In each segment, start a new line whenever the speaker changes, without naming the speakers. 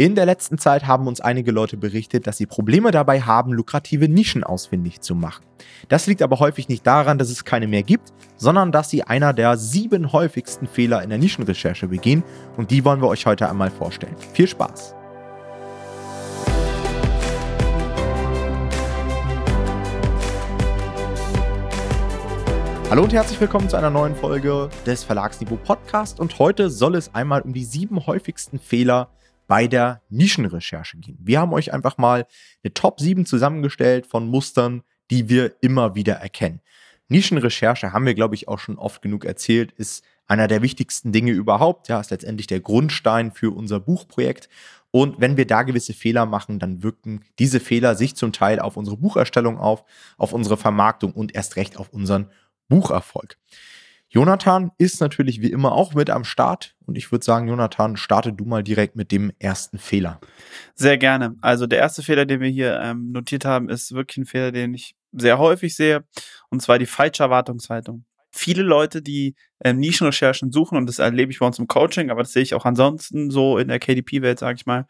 In der letzten Zeit haben uns einige Leute berichtet, dass sie Probleme dabei haben, lukrative Nischen ausfindig zu machen. Das liegt aber häufig nicht daran, dass es keine mehr gibt, sondern dass sie einer der sieben häufigsten Fehler in der Nischenrecherche begehen und die wollen wir euch heute einmal vorstellen. Viel Spaß! Hallo und herzlich willkommen zu einer neuen Folge des Verlagsniveau Podcast und heute soll es einmal um die sieben häufigsten Fehler bei der Nischenrecherche gehen. Wir haben euch einfach mal eine Top 7 zusammengestellt von Mustern, die wir immer wieder erkennen. Nischenrecherche haben wir, glaube ich, auch schon oft genug erzählt, ist einer der wichtigsten Dinge überhaupt. Ja, ist letztendlich der Grundstein für unser Buchprojekt. Und wenn wir da gewisse Fehler machen, dann wirken diese Fehler sich zum Teil auf unsere Bucherstellung auf, auf unsere Vermarktung und erst recht auf unseren Bucherfolg. Jonathan ist natürlich wie immer auch mit am Start und ich würde sagen, Jonathan, starte du mal direkt mit dem ersten Fehler.
Sehr gerne. Also der erste Fehler, den wir hier ähm, notiert haben, ist wirklich ein Fehler, den ich sehr häufig sehe und zwar die falsche Erwartungshaltung. Viele Leute, die ähm, Nischenrecherchen suchen und das erlebe ich bei uns im Coaching, aber das sehe ich auch ansonsten so in der KDP-Welt, sage ich mal,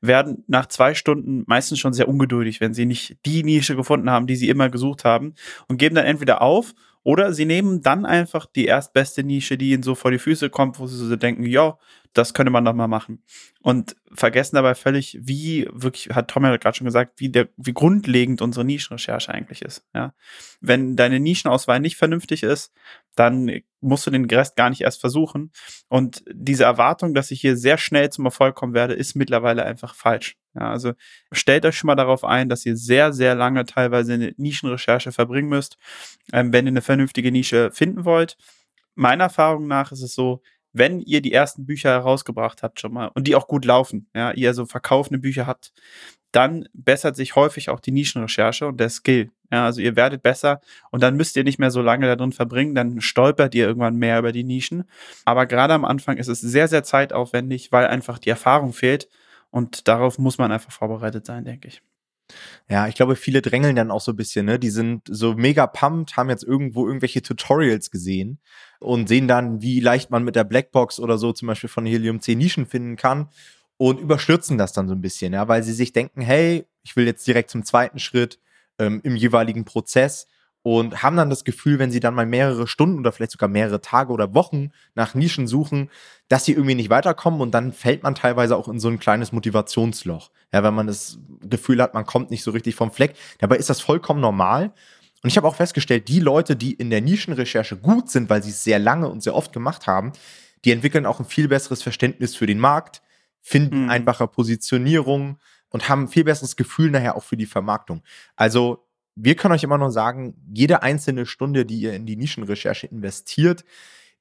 werden nach zwei Stunden meistens schon sehr ungeduldig, wenn sie nicht die Nische gefunden haben, die sie immer gesucht haben und geben dann entweder auf oder sie nehmen dann einfach die erstbeste Nische, die ihnen so vor die Füße kommt, wo sie so denken, ja, das könnte man doch mal machen. Und vergessen dabei völlig, wie wirklich, hat Tom ja gerade schon gesagt, wie, der, wie grundlegend unsere Nischenrecherche eigentlich ist. Ja? Wenn deine Nischenauswahl nicht vernünftig ist, dann musst du den Rest gar nicht erst versuchen. Und diese Erwartung, dass ich hier sehr schnell zum Erfolg kommen werde, ist mittlerweile einfach falsch. Ja, also stellt euch schon mal darauf ein, dass ihr sehr, sehr lange teilweise eine Nischenrecherche verbringen müsst, ähm, wenn ihr eine vernünftige Nische finden wollt. Meiner Erfahrung nach ist es so, wenn ihr die ersten Bücher herausgebracht habt schon mal und die auch gut laufen, ja, ihr so verkaufende Bücher habt, dann bessert sich häufig auch die Nischenrecherche und der Skill. Ja, also ihr werdet besser und dann müsst ihr nicht mehr so lange da drin verbringen, dann stolpert ihr irgendwann mehr über die Nischen. Aber gerade am Anfang ist es sehr, sehr zeitaufwendig, weil einfach die Erfahrung fehlt und darauf muss man einfach vorbereitet sein, denke ich.
Ja, ich glaube, viele drängeln dann auch so ein bisschen, ne? Die sind so mega pumped, haben jetzt irgendwo irgendwelche Tutorials gesehen und sehen dann, wie leicht man mit der Blackbox oder so zum Beispiel von Helium 10 Nischen finden kann und überstürzen das dann so ein bisschen, ja, weil sie sich denken, hey, ich will jetzt direkt zum zweiten Schritt ähm, im jeweiligen Prozess und haben dann das Gefühl, wenn sie dann mal mehrere Stunden oder vielleicht sogar mehrere Tage oder Wochen nach Nischen suchen, dass sie irgendwie nicht weiterkommen und dann fällt man teilweise auch in so ein kleines Motivationsloch. Ja, wenn man das Gefühl hat, man kommt nicht so richtig vom Fleck. Dabei ist das vollkommen normal. Und ich habe auch festgestellt, die Leute, die in der Nischenrecherche gut sind, weil sie es sehr lange und sehr oft gemacht haben, die entwickeln auch ein viel besseres Verständnis für den Markt, finden mhm. einfacher Positionierung und haben ein viel besseres Gefühl nachher auch für die Vermarktung. Also wir können euch immer nur sagen, jede einzelne Stunde, die ihr in die Nischenrecherche investiert,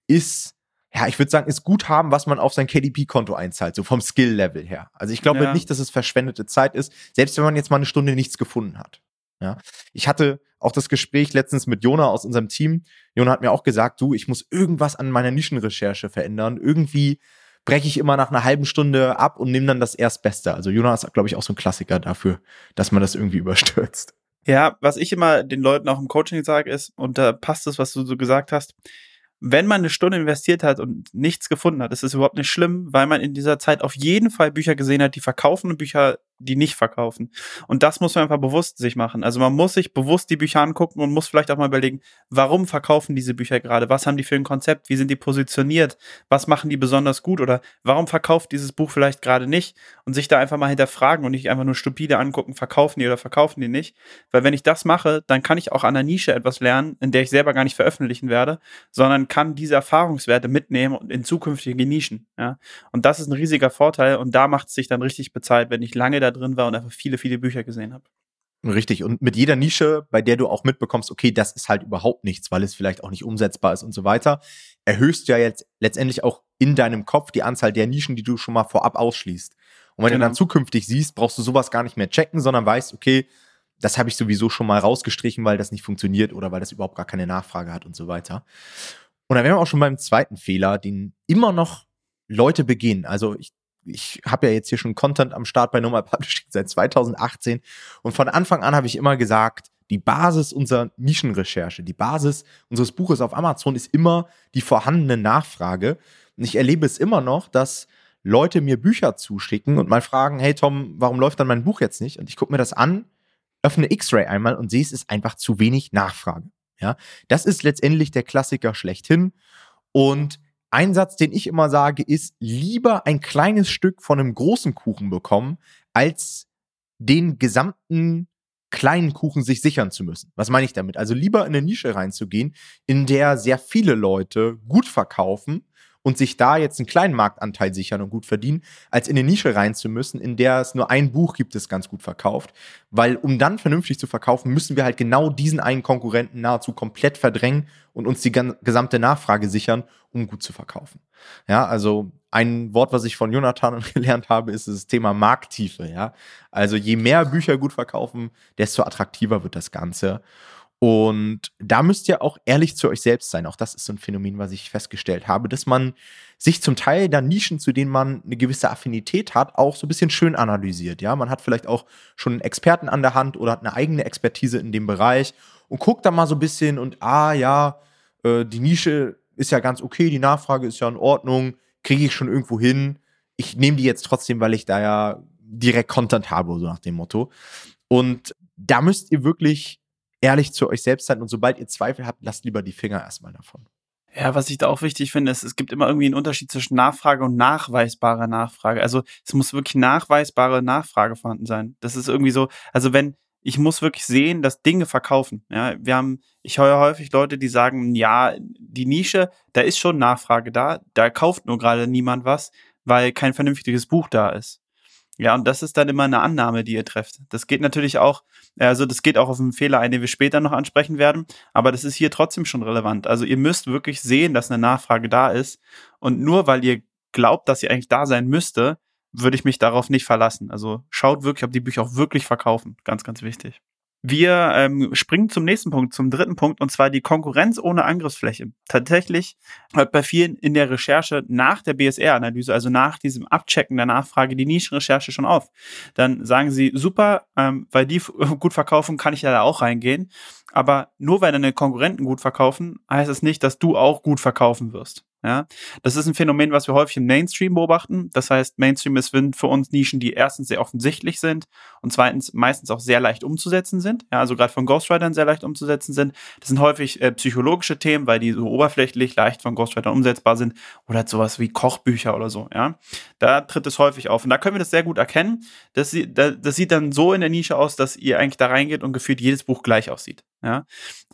ist, ja, ich würde sagen, ist Guthaben, was man auf sein KDP-Konto einzahlt, so vom Skill-Level her. Also ich glaube ja. nicht, dass es verschwendete Zeit ist, selbst wenn man jetzt mal eine Stunde nichts gefunden hat. Ja. Ich hatte auch das Gespräch letztens mit Jona aus unserem Team. Jona hat mir auch gesagt, du, ich muss irgendwas an meiner Nischenrecherche verändern. Irgendwie breche ich immer nach einer halben Stunde ab und nehme dann das Erstbeste. Also Jona ist, glaube ich, auch so ein Klassiker dafür, dass man das irgendwie überstürzt.
Ja, was ich immer den Leuten auch im Coaching sage, ist, und da passt es, was du so gesagt hast, wenn man eine Stunde investiert hat und nichts gefunden hat, ist es überhaupt nicht schlimm, weil man in dieser Zeit auf jeden Fall Bücher gesehen hat, die verkaufen und Bücher, die nicht verkaufen. Und das muss man einfach bewusst sich machen. Also man muss sich bewusst die Bücher angucken und muss vielleicht auch mal überlegen, warum verkaufen diese Bücher gerade? Was haben die für ein Konzept? Wie sind die positioniert? Was machen die besonders gut? Oder warum verkauft dieses Buch vielleicht gerade nicht? Und sich da einfach mal hinterfragen und nicht einfach nur stupide angucken, verkaufen die oder verkaufen die nicht. Weil wenn ich das mache, dann kann ich auch an der Nische etwas lernen, in der ich selber gar nicht veröffentlichen werde, sondern kann diese Erfahrungswerte mitnehmen und in zukünftige Nischen. Ja? Und das ist ein riesiger Vorteil und da macht es sich dann richtig bezahlt, wenn ich lange da drin war und einfach viele, viele Bücher gesehen habe.
Richtig. Und mit jeder Nische, bei der du auch mitbekommst, okay, das ist halt überhaupt nichts, weil es vielleicht auch nicht umsetzbar ist und so weiter, erhöhst du ja jetzt letztendlich auch in deinem Kopf die Anzahl der Nischen, die du schon mal vorab ausschließt. Und wenn genau. du dann genau. zukünftig siehst, brauchst du sowas gar nicht mehr checken, sondern weißt, okay, das habe ich sowieso schon mal rausgestrichen, weil das nicht funktioniert oder weil das überhaupt gar keine Nachfrage hat und so weiter. Und dann wären wir auch schon beim zweiten Fehler, den immer noch Leute begehen. Also ich ich habe ja jetzt hier schon Content am Start bei Normal Publishing seit 2018 und von Anfang an habe ich immer gesagt, die Basis unserer Nischenrecherche, die Basis unseres Buches auf Amazon ist immer die vorhandene Nachfrage. Und ich erlebe es immer noch, dass Leute mir Bücher zuschicken und mal fragen, hey Tom, warum läuft dann mein Buch jetzt nicht? Und ich gucke mir das an, öffne X-Ray einmal und sehe, es ist einfach zu wenig Nachfrage. Ja, das ist letztendlich der Klassiker schlechthin. Und ein Satz, den ich immer sage, ist lieber ein kleines Stück von einem großen Kuchen bekommen, als den gesamten kleinen Kuchen sich sichern zu müssen. Was meine ich damit? Also lieber in eine Nische reinzugehen, in der sehr viele Leute gut verkaufen und sich da jetzt einen kleinen Marktanteil sichern und gut verdienen, als in eine Nische rein zu müssen, in der es nur ein Buch gibt, das ganz gut verkauft. Weil um dann vernünftig zu verkaufen, müssen wir halt genau diesen einen Konkurrenten nahezu komplett verdrängen und uns die gesamte Nachfrage sichern, um gut zu verkaufen. Ja, also ein Wort, was ich von Jonathan gelernt habe, ist das Thema Markttiefe. Ja, also je mehr Bücher gut verkaufen, desto attraktiver wird das Ganze. Und da müsst ihr auch ehrlich zu euch selbst sein. Auch das ist so ein Phänomen, was ich festgestellt habe, dass man sich zum Teil da Nischen, zu denen man eine gewisse Affinität hat, auch so ein bisschen schön analysiert. Ja, man hat vielleicht auch schon einen Experten an der Hand oder hat eine eigene Expertise in dem Bereich und guckt da mal so ein bisschen und ah ja, äh, die Nische ist ja ganz okay, die Nachfrage ist ja in Ordnung, kriege ich schon irgendwo hin. Ich nehme die jetzt trotzdem, weil ich da ja direkt Content habe, so nach dem Motto. Und da müsst ihr wirklich ehrlich zu euch selbst sein und sobald ihr Zweifel habt, lasst lieber die Finger erstmal davon.
Ja, was ich da auch wichtig finde, ist, es gibt immer irgendwie einen Unterschied zwischen Nachfrage und nachweisbarer Nachfrage. Also es muss wirklich nachweisbare Nachfrage vorhanden sein. Das ist irgendwie so, also wenn, ich muss wirklich sehen, dass Dinge verkaufen. Ja, wir haben, ich höre häufig Leute, die sagen, ja, die Nische, da ist schon Nachfrage da, da kauft nur gerade niemand was, weil kein vernünftiges Buch da ist. Ja, und das ist dann immer eine Annahme, die ihr trefft. Das geht natürlich auch, also das geht auch auf einen Fehler ein, den wir später noch ansprechen werden, aber das ist hier trotzdem schon relevant. Also ihr müsst wirklich sehen, dass eine Nachfrage da ist und nur weil ihr glaubt, dass sie eigentlich da sein müsste, würde ich mich darauf nicht verlassen. Also schaut wirklich, ob die Bücher auch wirklich verkaufen. Ganz, ganz wichtig. Wir ähm, springen zum nächsten Punkt, zum dritten Punkt, und zwar die Konkurrenz ohne Angriffsfläche. Tatsächlich hört bei vielen in der Recherche nach der BSR-Analyse, also nach diesem Abchecken der Nachfrage, die Nischenrecherche schon auf. Dann sagen sie, super, ähm, weil die gut verkaufen, kann ich da auch reingehen. Aber nur weil deine Konkurrenten gut verkaufen, heißt es nicht, dass du auch gut verkaufen wirst. Ja, das ist ein Phänomen, was wir häufig im Mainstream beobachten. Das heißt, Mainstream ist für uns Nischen, die erstens sehr offensichtlich sind und zweitens meistens auch sehr leicht umzusetzen sind. Ja, also gerade von Ghostwritern sehr leicht umzusetzen sind. Das sind häufig äh, psychologische Themen, weil die so oberflächlich leicht von Ghostwritern umsetzbar sind oder halt sowas wie Kochbücher oder so. Ja, da tritt es häufig auf und da können wir das sehr gut erkennen. Das, das sieht dann so in der Nische aus, dass ihr eigentlich da reingeht und gefühlt jedes Buch gleich aussieht. Ja,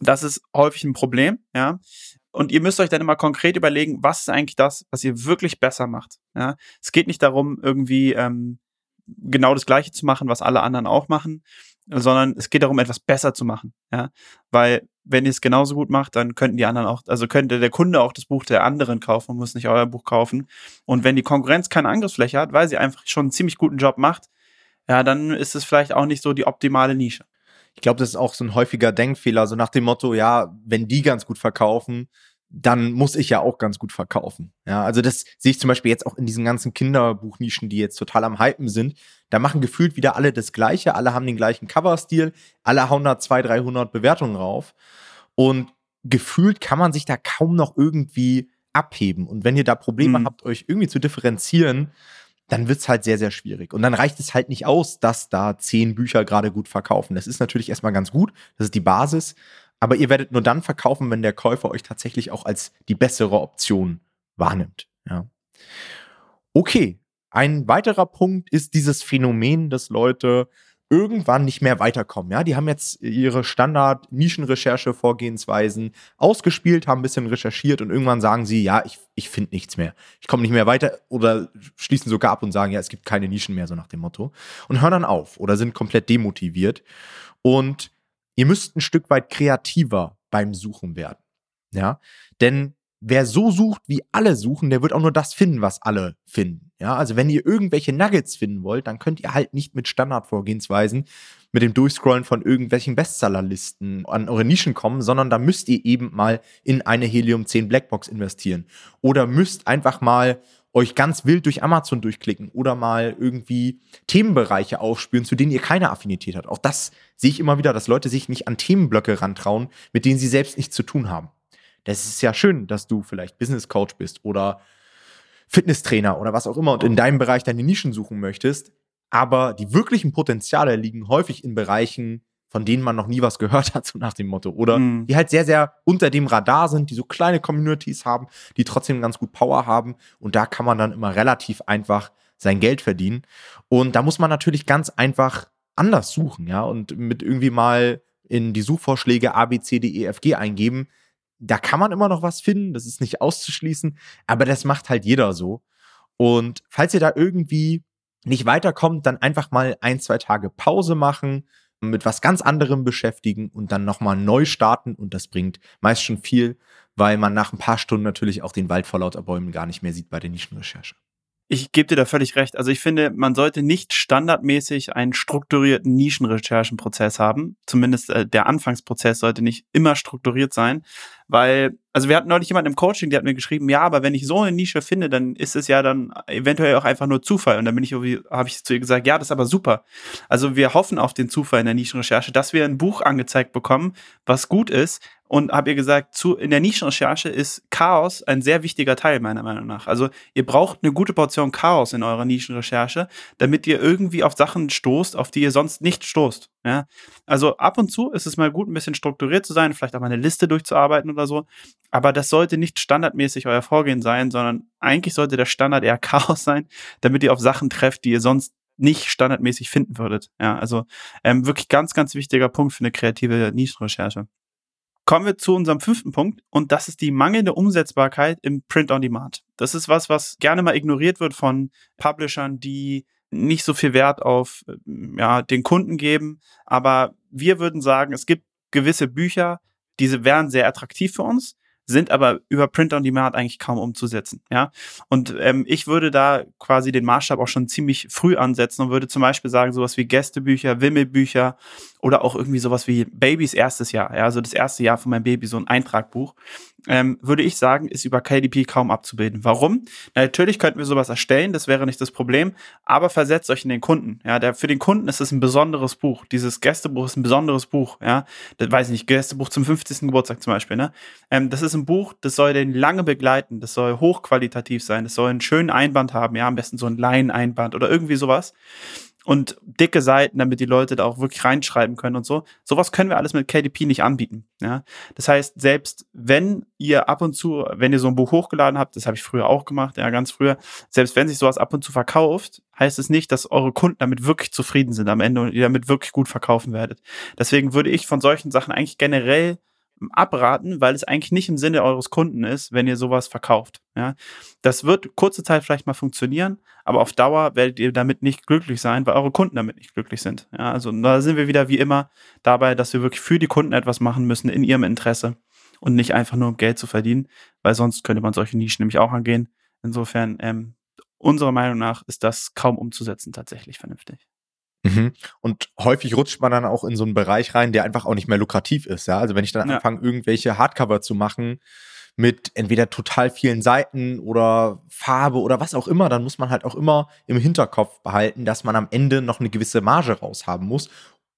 das ist häufig ein Problem. Ja, und ihr müsst euch dann immer konkret überlegen, was ist eigentlich das, was ihr wirklich besser macht. Ja? Es geht nicht darum, irgendwie ähm, genau das Gleiche zu machen, was alle anderen auch machen, sondern es geht darum, etwas besser zu machen. Ja? Weil wenn ihr es genauso gut macht, dann könnten die anderen auch, also könnte der Kunde auch das Buch der anderen kaufen und muss nicht euer Buch kaufen. Und wenn die Konkurrenz keine Angriffsfläche hat, weil sie einfach schon einen ziemlich guten Job macht, ja, dann ist es vielleicht auch nicht so die optimale Nische
ich glaube, das ist auch so ein häufiger Denkfehler, so nach dem Motto, ja, wenn die ganz gut verkaufen, dann muss ich ja auch ganz gut verkaufen. Ja, also das sehe ich zum Beispiel jetzt auch in diesen ganzen Kinderbuchnischen, die jetzt total am Hypen sind. Da machen gefühlt wieder alle das Gleiche, alle haben den gleichen Coverstil, alle hauen da 200, 300 Bewertungen rauf. Und gefühlt kann man sich da kaum noch irgendwie abheben. Und wenn ihr da Probleme mhm. habt, euch irgendwie zu differenzieren, dann wird's halt sehr, sehr schwierig. Und dann reicht es halt nicht aus, dass da zehn Bücher gerade gut verkaufen. Das ist natürlich erstmal ganz gut, das ist die Basis, aber ihr werdet nur dann verkaufen, wenn der Käufer euch tatsächlich auch als die bessere Option wahrnimmt. Ja. Okay, ein weiterer Punkt ist dieses Phänomen, dass Leute irgendwann nicht mehr weiterkommen. Ja, die haben jetzt ihre Standard-Nischenrecherche-Vorgehensweisen ausgespielt, haben ein bisschen recherchiert und irgendwann sagen sie, ja, ich, ich finde nichts mehr. Ich komme nicht mehr weiter oder schließen sogar ab und sagen, ja, es gibt keine Nischen mehr, so nach dem Motto. Und hören dann auf oder sind komplett demotiviert. Und ihr müsst ein Stück weit kreativer beim Suchen werden. Ja, denn wer so sucht, wie alle suchen, der wird auch nur das finden, was alle finden. Ja, also wenn ihr irgendwelche Nuggets finden wollt, dann könnt ihr halt nicht mit Standardvorgehensweisen mit dem Durchscrollen von irgendwelchen Bestsellerlisten an eure Nischen kommen, sondern da müsst ihr eben mal in eine Helium 10 Blackbox investieren oder müsst einfach mal euch ganz wild durch Amazon durchklicken oder mal irgendwie Themenbereiche aufspüren, zu denen ihr keine Affinität habt. Auch das sehe ich immer wieder, dass Leute sich nicht an Themenblöcke rantrauen, mit denen sie selbst nichts zu tun haben das ist ja schön, dass du vielleicht Business Coach bist oder Fitnesstrainer oder was auch immer und in deinem Bereich deine Nischen suchen möchtest. Aber die wirklichen Potenziale liegen häufig in Bereichen, von denen man noch nie was gehört hat, so nach dem Motto. Oder mhm. die halt sehr, sehr unter dem Radar sind, die so kleine Communities haben, die trotzdem ganz gut Power haben. Und da kann man dann immer relativ einfach sein Geld verdienen. Und da muss man natürlich ganz einfach anders suchen, ja, und mit irgendwie mal in die Suchvorschläge A, B, C, D, E, F, G eingeben. Da kann man immer noch was finden, das ist nicht auszuschließen, aber das macht halt jeder so. Und falls ihr da irgendwie nicht weiterkommt, dann einfach mal ein, zwei Tage Pause machen, mit was ganz anderem beschäftigen und dann nochmal neu starten und das bringt meist schon viel, weil man nach ein paar Stunden natürlich auch den Wald vor lauter Bäumen gar nicht mehr sieht bei der Nischenrecherche.
Ich gebe dir da völlig recht. Also ich finde, man sollte nicht standardmäßig einen strukturierten Nischenrecherchenprozess haben. Zumindest äh, der Anfangsprozess sollte nicht immer strukturiert sein, weil also wir hatten neulich jemanden im Coaching, der hat mir geschrieben, ja, aber wenn ich so eine Nische finde, dann ist es ja dann eventuell auch einfach nur Zufall. Und dann bin ich irgendwie, habe ich zu ihr gesagt, ja, das ist aber super. Also wir hoffen auf den Zufall in der Nischenrecherche, dass wir ein Buch angezeigt bekommen, was gut ist. Und habe ihr gesagt, zu, in der Nischenrecherche ist Chaos ein sehr wichtiger Teil, meiner Meinung nach. Also ihr braucht eine gute Portion Chaos in eurer Nischenrecherche, damit ihr irgendwie auf Sachen stoßt, auf die ihr sonst nicht stoßt. Ja? Also ab und zu ist es mal gut, ein bisschen strukturiert zu sein, vielleicht auch mal eine Liste durchzuarbeiten oder so. Aber das sollte nicht standardmäßig euer Vorgehen sein, sondern eigentlich sollte der Standard eher Chaos sein, damit ihr auf Sachen trefft, die ihr sonst nicht standardmäßig finden würdet. Ja, also ähm, wirklich ganz, ganz wichtiger Punkt für eine kreative Nischenrecherche. Kommen wir zu unserem fünften Punkt und das ist die mangelnde Umsetzbarkeit im Print on Demand. Das ist was, was gerne mal ignoriert wird von Publishern, die nicht so viel Wert auf ja, den Kunden geben. Aber wir würden sagen, es gibt gewisse Bücher, diese wären sehr attraktiv für uns sind aber über Print on Demand eigentlich kaum umzusetzen. Ja, und ähm, ich würde da quasi den Maßstab auch schon ziemlich früh ansetzen und würde zum Beispiel sagen, sowas wie Gästebücher, Wimmelbücher oder auch irgendwie sowas wie Babys erstes Jahr, ja, also das erste Jahr von meinem Baby, so ein Eintragbuch, ähm, würde ich sagen, ist über KDP kaum abzubilden. Warum? Na, natürlich könnten wir sowas erstellen, das wäre nicht das Problem, aber versetzt euch in den Kunden. Ja, der, für den Kunden ist es ein besonderes Buch. Dieses Gästebuch ist ein besonderes Buch. Ja, das weiß ich nicht, Gästebuch zum 50. Geburtstag zum Beispiel. Ne? Ähm, das ist ein Buch, das soll den lange begleiten, das soll hochqualitativ sein, das soll einen schönen Einband haben, ja, am besten so ein Laieneinband oder irgendwie sowas und dicke Seiten, damit die Leute da auch wirklich reinschreiben können und so. Sowas können wir alles mit KDP nicht anbieten. Ja? Das heißt, selbst wenn ihr ab und zu, wenn ihr so ein Buch hochgeladen habt, das habe ich früher auch gemacht, ja, ganz früher, selbst wenn sich sowas ab und zu verkauft, heißt es nicht, dass eure Kunden damit wirklich zufrieden sind am Ende und ihr damit wirklich gut verkaufen werdet. Deswegen würde ich von solchen Sachen eigentlich generell abraten, weil es eigentlich nicht im Sinne eures Kunden ist, wenn ihr sowas verkauft. Ja, das wird kurze Zeit vielleicht mal funktionieren, aber auf Dauer werdet ihr damit nicht glücklich sein, weil eure Kunden damit nicht glücklich sind. Ja, also da sind wir wieder wie immer dabei, dass wir wirklich für die Kunden etwas machen müssen in ihrem Interesse und nicht einfach nur um Geld zu verdienen, weil sonst könnte man solche Nischen nämlich auch angehen. Insofern, ähm, unserer Meinung nach ist das kaum umzusetzen tatsächlich vernünftig.
Mhm. Und häufig rutscht man dann auch in so einen Bereich rein, der einfach auch nicht mehr lukrativ ist. Ja? Also wenn ich dann ja. anfange, irgendwelche Hardcover zu machen mit entweder total vielen Seiten oder Farbe oder was auch immer, dann muss man halt auch immer im Hinterkopf behalten, dass man am Ende noch eine gewisse Marge raushaben muss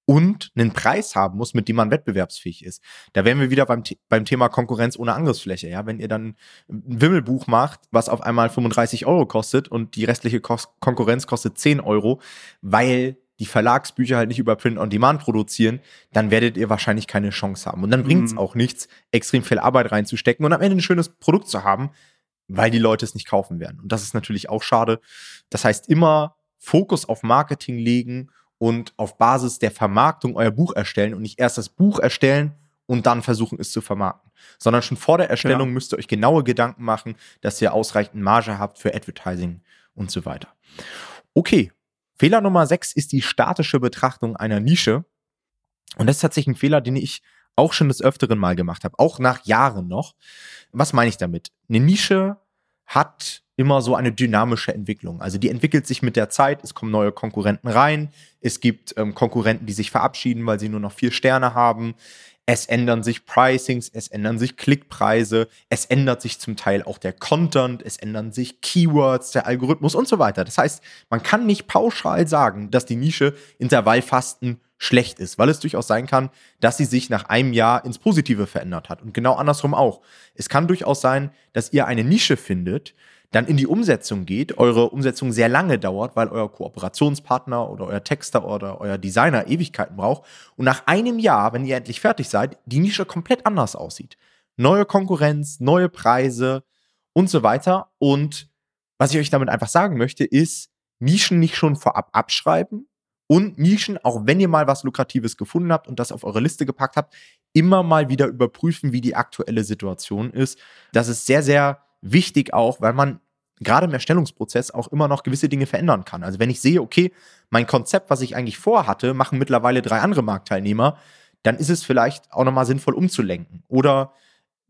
und einen Preis haben muss, mit dem man wettbewerbsfähig ist. Da wären wir wieder beim, beim Thema Konkurrenz ohne Angriffsfläche. Ja? Wenn ihr dann ein Wimmelbuch macht, was auf einmal 35 Euro kostet und die restliche Konkurrenz kostet 10 Euro, weil die Verlagsbücher halt nicht über Print on Demand produzieren, dann werdet ihr wahrscheinlich keine Chance haben. Und dann bringt es mhm. auch nichts, extrem viel Arbeit reinzustecken und am Ende ein schönes Produkt zu haben, weil die Leute es nicht kaufen werden. Und das ist natürlich auch schade. Das heißt, immer Fokus auf Marketing legen und auf Basis der Vermarktung euer Buch erstellen und nicht erst das Buch erstellen und dann versuchen, es zu vermarkten. Sondern schon vor der Erstellung ja. müsst ihr euch genaue Gedanken machen, dass ihr ausreichend Marge habt für Advertising und so weiter. Okay, Fehler Nummer 6 ist die statische Betrachtung einer Nische. Und das ist tatsächlich ein Fehler, den ich auch schon des Öfteren mal gemacht habe, auch nach Jahren noch. Was meine ich damit? Eine Nische hat immer so eine dynamische Entwicklung. Also die entwickelt sich mit der Zeit, es kommen neue Konkurrenten rein, es gibt ähm, Konkurrenten, die sich verabschieden, weil sie nur noch vier Sterne haben. Es ändern sich Pricings, es ändern sich Klickpreise, es ändert sich zum Teil auch der Content, es ändern sich Keywords, der Algorithmus und so weiter. Das heißt, man kann nicht pauschal sagen, dass die Nische Intervallfasten schlecht ist, weil es durchaus sein kann, dass sie sich nach einem Jahr ins Positive verändert hat. Und genau andersrum auch. Es kann durchaus sein, dass ihr eine Nische findet, dann in die Umsetzung geht, eure Umsetzung sehr lange dauert, weil euer Kooperationspartner oder euer Texter oder euer Designer Ewigkeiten braucht und nach einem Jahr, wenn ihr endlich fertig seid, die Nische komplett anders aussieht. Neue Konkurrenz, neue Preise und so weiter. Und was ich euch damit einfach sagen möchte, ist, Nischen nicht schon vorab abschreiben und Nischen, auch wenn ihr mal was Lukratives gefunden habt und das auf eure Liste gepackt habt, immer mal wieder überprüfen, wie die aktuelle Situation ist. Das ist sehr, sehr wichtig auch, weil man gerade im Erstellungsprozess auch immer noch gewisse Dinge verändern kann. Also wenn ich sehe, okay, mein Konzept, was ich eigentlich vorhatte, machen mittlerweile drei andere Marktteilnehmer, dann ist es vielleicht auch nochmal sinnvoll umzulenken. Oder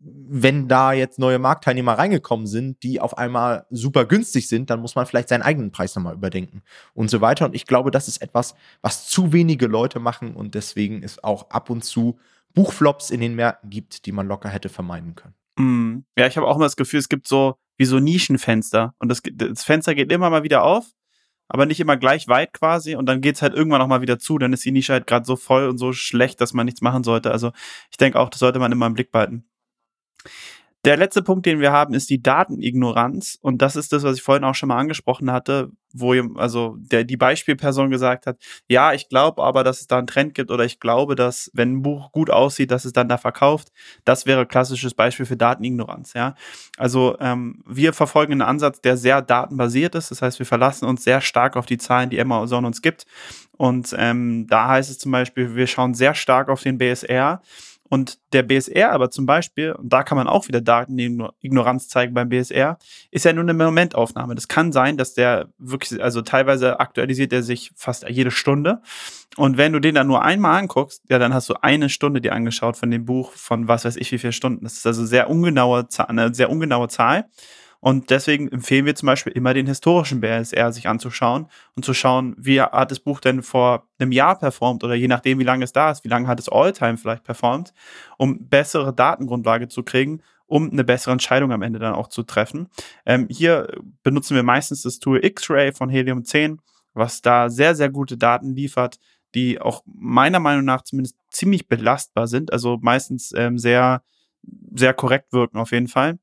wenn da jetzt neue Marktteilnehmer reingekommen sind, die auf einmal super günstig sind, dann muss man vielleicht seinen eigenen Preis nochmal überdenken und so weiter. Und ich glaube, das ist etwas, was zu wenige Leute machen und deswegen ist auch ab und zu Buchflops in den Märkten gibt, die man locker hätte vermeiden können.
Mm. Ja, ich habe auch immer das Gefühl, es gibt so wie so Nischenfenster. Und das, das Fenster geht immer mal wieder auf, aber nicht immer gleich weit quasi. Und dann geht's halt irgendwann noch mal wieder zu. Dann ist die Nische halt gerade so voll und so schlecht, dass man nichts machen sollte. Also ich denke auch, das sollte man immer im Blick behalten. Der letzte Punkt, den wir haben, ist die Datenignoranz. Und das ist das, was ich vorhin auch schon mal angesprochen hatte, wo also der, die Beispielperson gesagt hat, ja, ich glaube aber, dass es da einen Trend gibt oder ich glaube, dass, wenn ein Buch gut aussieht, dass es dann da verkauft. Das wäre klassisches Beispiel für Datenignoranz, ja. Also ähm, wir verfolgen einen Ansatz, der sehr datenbasiert ist. Das heißt, wir verlassen uns sehr stark auf die Zahlen, die Amazon uns gibt. Und ähm, da heißt es zum Beispiel, wir schauen sehr stark auf den BSR und der BSR aber zum Beispiel, und da kann man auch wieder Datenignoranz zeigen beim BSR, ist ja nur eine Momentaufnahme. Das kann sein, dass der wirklich, also teilweise aktualisiert er sich fast jede Stunde. Und wenn du den dann nur einmal anguckst, ja, dann hast du eine Stunde dir angeschaut von dem Buch von was weiß ich wie viele Stunden. Das ist also sehr ungenaue, eine sehr ungenaue Zahl. Und deswegen empfehlen wir zum Beispiel immer den historischen BSR sich anzuschauen und zu schauen, wie hat das Buch denn vor einem Jahr performt oder je nachdem, wie lange es da ist, wie lange hat es Alltime vielleicht performt, um bessere Datengrundlage zu kriegen, um eine bessere Entscheidung am Ende dann auch zu treffen. Ähm, hier benutzen wir meistens das Tool X-Ray von Helium 10, was da sehr, sehr gute Daten liefert, die auch meiner Meinung nach zumindest ziemlich belastbar sind, also meistens ähm, sehr, sehr korrekt wirken auf jeden Fall.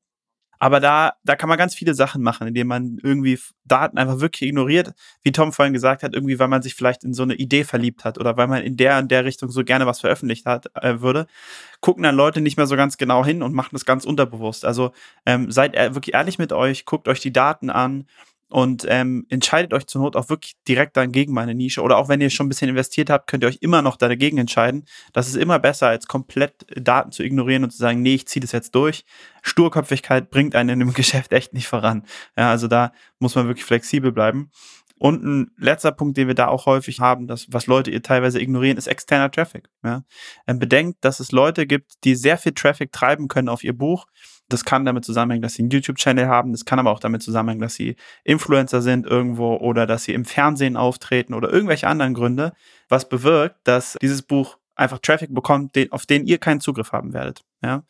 Aber da, da kann man ganz viele Sachen machen, indem man irgendwie Daten einfach wirklich ignoriert, wie Tom vorhin gesagt hat, irgendwie, weil man sich vielleicht in so eine Idee verliebt hat oder weil man in der und der Richtung so gerne was veröffentlicht hat, äh, würde, gucken dann Leute nicht mehr so ganz genau hin und machen das ganz unterbewusst. Also ähm, seid wirklich ehrlich mit euch, guckt euch die Daten an und ähm, entscheidet euch zur Not auch wirklich direkt dann gegen meine Nische. Oder auch wenn ihr schon ein bisschen investiert habt, könnt ihr euch immer noch dagegen entscheiden. Das ist immer besser, als komplett Daten zu ignorieren und zu sagen, nee, ich ziehe das jetzt durch. Sturköpfigkeit bringt einen in dem Geschäft echt nicht voran. Ja, also da muss man wirklich flexibel bleiben. Und ein letzter Punkt, den wir da auch häufig haben, das, was Leute ihr teilweise ignorieren, ist externer Traffic. Ja? Ähm, bedenkt, dass es Leute gibt, die sehr viel Traffic treiben können auf ihr Buch das kann damit zusammenhängen, dass sie einen YouTube-Channel haben. Das kann aber auch damit zusammenhängen, dass sie Influencer sind irgendwo oder dass sie im Fernsehen auftreten oder irgendwelche anderen Gründe, was bewirkt, dass dieses Buch einfach Traffic bekommt, auf den ihr keinen Zugriff haben werdet. Ja?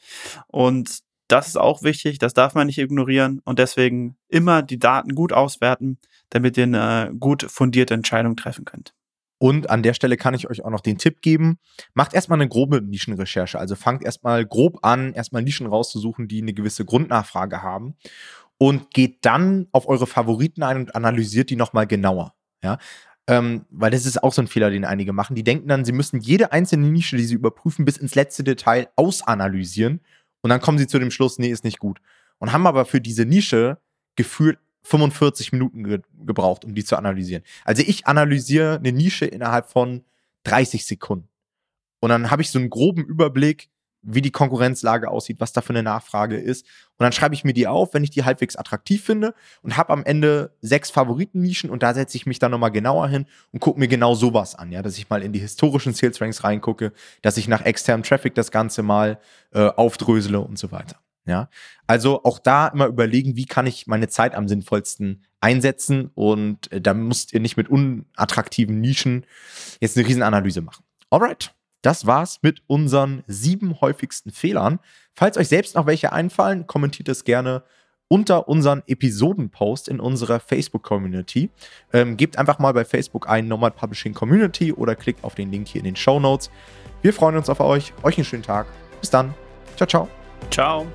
Und das ist auch wichtig, das darf man nicht ignorieren und deswegen immer die Daten gut auswerten, damit ihr eine gut fundierte Entscheidung treffen könnt.
Und an der Stelle kann ich euch auch noch den Tipp geben, macht erstmal eine grobe Nischenrecherche. Also fangt erstmal grob an, erstmal Nischen rauszusuchen, die eine gewisse Grundnachfrage haben und geht dann auf eure Favoriten ein und analysiert die nochmal genauer. Ja, ähm, weil das ist auch so ein Fehler, den einige machen. Die denken dann, sie müssen jede einzelne Nische, die sie überprüfen, bis ins letzte Detail ausanalysieren und dann kommen sie zu dem Schluss, nee, ist nicht gut. Und haben aber für diese Nische gefühlt 45 Minuten ge gebraucht, um die zu analysieren. Also ich analysiere eine Nische innerhalb von 30 Sekunden. Und dann habe ich so einen groben Überblick, wie die Konkurrenzlage aussieht, was da für eine Nachfrage ist. Und dann schreibe ich mir die auf, wenn ich die halbwegs attraktiv finde und habe am Ende sechs Favoritennischen und da setze ich mich dann nochmal genauer hin und gucke mir genau sowas an, ja, dass ich mal in die historischen Sales Ranks reingucke, dass ich nach externem Traffic das Ganze mal äh, aufdrösele und so weiter. Ja, also auch da immer überlegen, wie kann ich meine Zeit am sinnvollsten einsetzen und äh, da müsst ihr nicht mit unattraktiven Nischen jetzt eine Riesenanalyse machen. Alright, das war's mit unseren sieben häufigsten Fehlern. Falls euch selbst noch welche einfallen, kommentiert es gerne unter unseren Episodenpost in unserer Facebook-Community. Ähm, gebt einfach mal bei Facebook ein Nomad Publishing Community oder klickt auf den Link hier in den Show Notes. Wir freuen uns auf euch. Euch einen schönen Tag. Bis dann. Ciao, ciao.
Ciao.